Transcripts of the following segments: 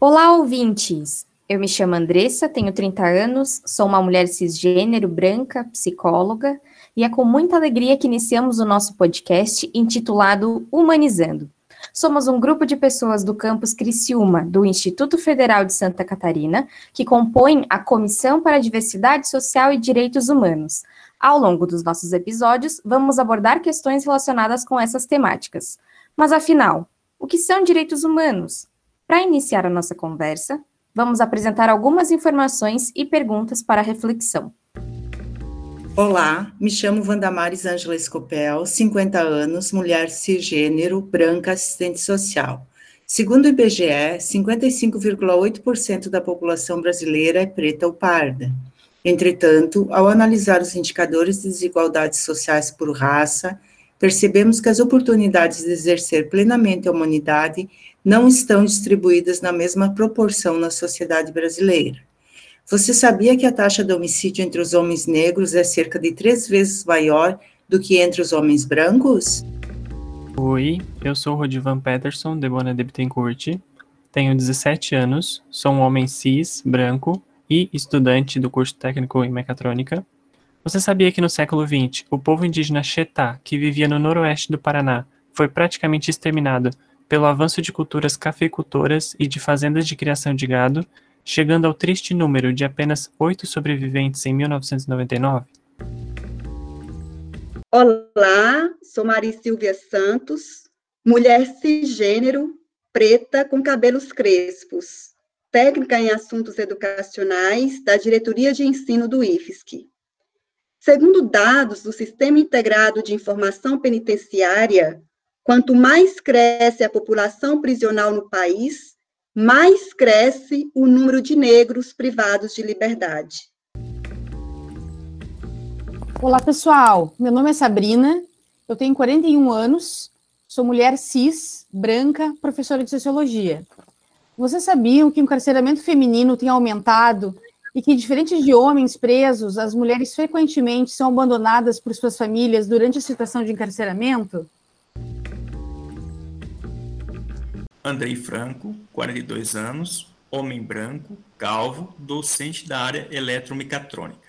Olá, ouvintes! Eu me chamo Andressa, tenho 30 anos, sou uma mulher cisgênero, branca, psicóloga, e é com muita alegria que iniciamos o nosso podcast intitulado Humanizando. Somos um grupo de pessoas do campus Criciúma, do Instituto Federal de Santa Catarina, que compõem a Comissão para a Diversidade Social e Direitos Humanos. Ao longo dos nossos episódios, vamos abordar questões relacionadas com essas temáticas. Mas afinal, o que são direitos humanos? Para iniciar a nossa conversa, vamos apresentar algumas informações e perguntas para reflexão. Olá, me chamo Vandamares Ângela Escopel, 50 anos, mulher cisgênero, branca, assistente social. Segundo o IBGE, 55,8% da população brasileira é preta ou parda. Entretanto, ao analisar os indicadores de desigualdades sociais por raça, percebemos que as oportunidades de exercer plenamente a humanidade não estão distribuídas na mesma proporção na sociedade brasileira. Você sabia que a taxa de homicídio entre os homens negros é cerca de três vezes maior do que entre os homens brancos? Oi, eu sou Rodivan Peterson, de Bona de tenho 17 anos, sou um homem cis, branco e estudante do curso técnico em mecatrônica. Você sabia que no século XX, o povo indígena Xetá, que vivia no noroeste do Paraná, foi praticamente exterminado pelo avanço de culturas cafeicultoras e de fazendas de criação de gado, chegando ao triste número de apenas oito sobreviventes em 1999? Olá, sou Maria Silvia Santos, mulher cisgênero, preta com cabelos crespos, técnica em assuntos educacionais da Diretoria de Ensino do IFSC. Segundo dados do Sistema Integrado de Informação Penitenciária, quanto mais cresce a população prisional no país, mais cresce o número de negros privados de liberdade. Olá, pessoal. Meu nome é Sabrina, eu tenho 41 anos, sou mulher cis, branca, professora de sociologia. Vocês sabiam que o encarceramento feminino tem aumentado e que, diferente de homens presos, as mulheres frequentemente são abandonadas por suas famílias durante a situação de encarceramento? Andrei Franco, 42 anos, homem branco, calvo, docente da área eletromecatrônica.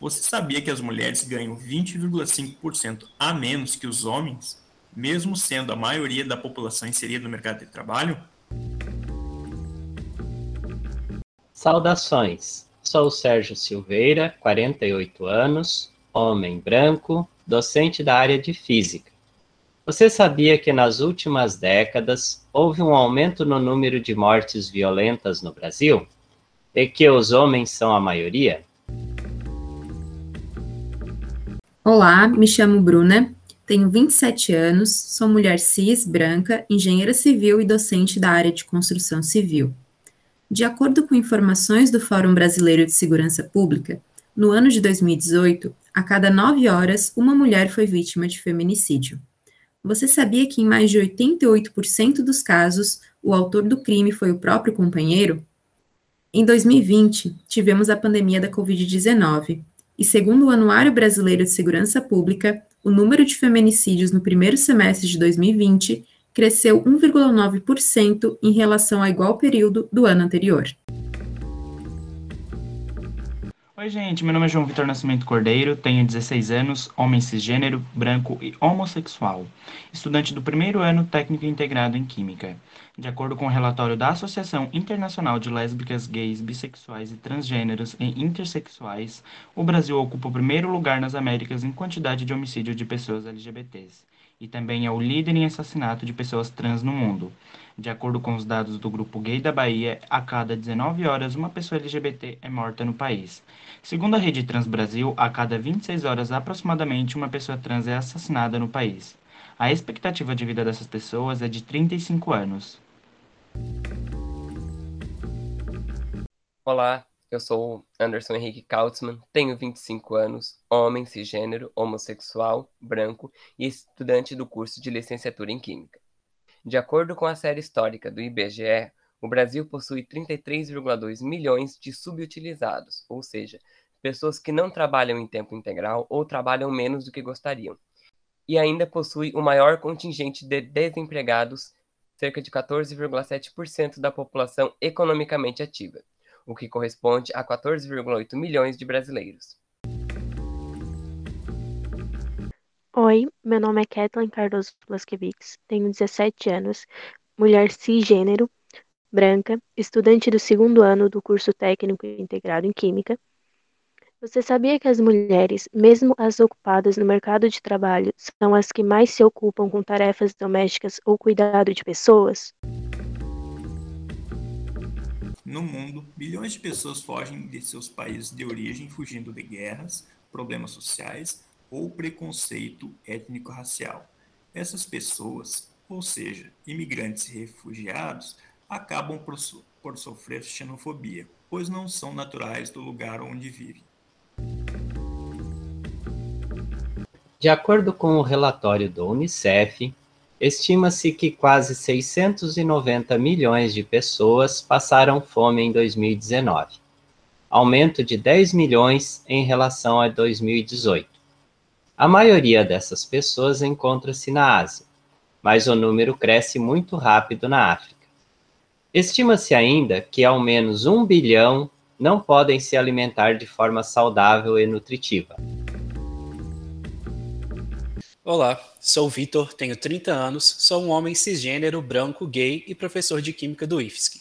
Você sabia que as mulheres ganham 20,5% a menos que os homens, mesmo sendo a maioria da população inserida no mercado de trabalho? Saudações! Sou Sérgio Silveira, 48 anos, homem branco, docente da área de física. Você sabia que nas últimas décadas houve um aumento no número de mortes violentas no Brasil? E que os homens são a maioria? Olá, me chamo Bruna, tenho 27 anos, sou mulher cis, branca, engenheira civil e docente da área de construção civil. De acordo com informações do Fórum Brasileiro de Segurança Pública, no ano de 2018, a cada nove horas, uma mulher foi vítima de feminicídio. Você sabia que em mais de 88% dos casos, o autor do crime foi o próprio companheiro? Em 2020, tivemos a pandemia da Covid-19, e segundo o Anuário Brasileiro de Segurança Pública, o número de feminicídios no primeiro semestre de 2020 cresceu 1,9% em relação ao igual período do ano anterior. Oi, gente, meu nome é João Vitor Nascimento Cordeiro, tenho 16 anos, homem cisgênero, branco e homossexual, estudante do primeiro ano técnico integrado em Química. De acordo com o relatório da Associação Internacional de Lésbicas, Gays, Bissexuais e Transgêneros e Intersexuais, o Brasil ocupa o primeiro lugar nas Américas em quantidade de homicídio de pessoas LGBTs e também é o líder em assassinato de pessoas trans no mundo. De acordo com os dados do Grupo Gay da Bahia, a cada 19 horas uma pessoa LGBT é morta no país. Segundo a Rede Trans Brasil, a cada 26 horas aproximadamente uma pessoa trans é assassinada no país. A expectativa de vida dessas pessoas é de 35 anos. Olá, eu sou Anderson Henrique Kautzmann, tenho 25 anos, homem cisgênero, homossexual, branco e estudante do curso de licenciatura em Química. De acordo com a série histórica do IBGE, o Brasil possui 33,2 milhões de subutilizados, ou seja, pessoas que não trabalham em tempo integral ou trabalham menos do que gostariam. E ainda possui o maior contingente de desempregados cerca de 14,7% da população economicamente ativa, o que corresponde a 14,8 milhões de brasileiros. Oi, meu nome é Kathleen Cardoso Blaskevix, tenho 17 anos, mulher cisgênero, branca, estudante do segundo ano do curso técnico integrado em Química. Você sabia que as mulheres, mesmo as ocupadas no mercado de trabalho, são as que mais se ocupam com tarefas domésticas ou cuidado de pessoas? No mundo, bilhões de pessoas fogem de seus países de origem fugindo de guerras, problemas sociais ou preconceito étnico-racial. Essas pessoas, ou seja, imigrantes e refugiados, acabam por, so por sofrer xenofobia, pois não são naturais do lugar onde vivem. De acordo com o relatório do Unicef, estima-se que quase 690 milhões de pessoas passaram fome em 2019, aumento de 10 milhões em relação a 2018. A maioria dessas pessoas encontra-se na Ásia, mas o número cresce muito rápido na África. Estima-se ainda que ao menos um bilhão não podem se alimentar de forma saudável e nutritiva. Olá, sou o Vitor, tenho 30 anos, sou um homem cisgênero, branco, gay e professor de Química do IFSC.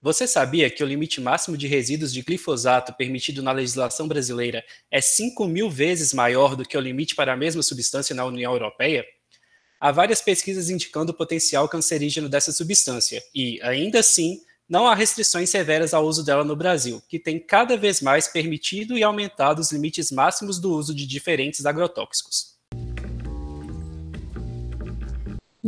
Você sabia que o limite máximo de resíduos de glifosato permitido na legislação brasileira é 5 mil vezes maior do que o limite para a mesma substância na União Europeia? Há várias pesquisas indicando o potencial cancerígeno dessa substância e, ainda assim, não há restrições severas ao uso dela no Brasil, que tem cada vez mais permitido e aumentado os limites máximos do uso de diferentes agrotóxicos.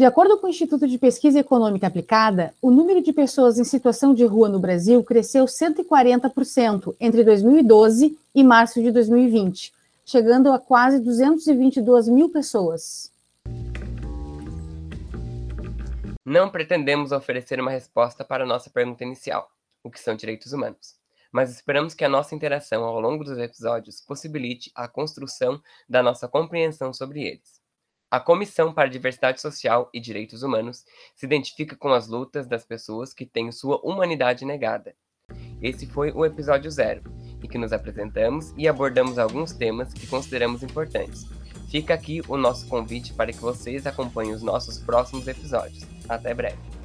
De acordo com o Instituto de Pesquisa Econômica Aplicada, o número de pessoas em situação de rua no Brasil cresceu 140% entre 2012 e março de 2020, chegando a quase 222 mil pessoas. Não pretendemos oferecer uma resposta para a nossa pergunta inicial, o que são direitos humanos, mas esperamos que a nossa interação ao longo dos episódios possibilite a construção da nossa compreensão sobre eles. A Comissão para a Diversidade Social e Direitos Humanos se identifica com as lutas das pessoas que têm sua humanidade negada. Esse foi o episódio zero, em que nos apresentamos e abordamos alguns temas que consideramos importantes. Fica aqui o nosso convite para que vocês acompanhem os nossos próximos episódios. Até breve!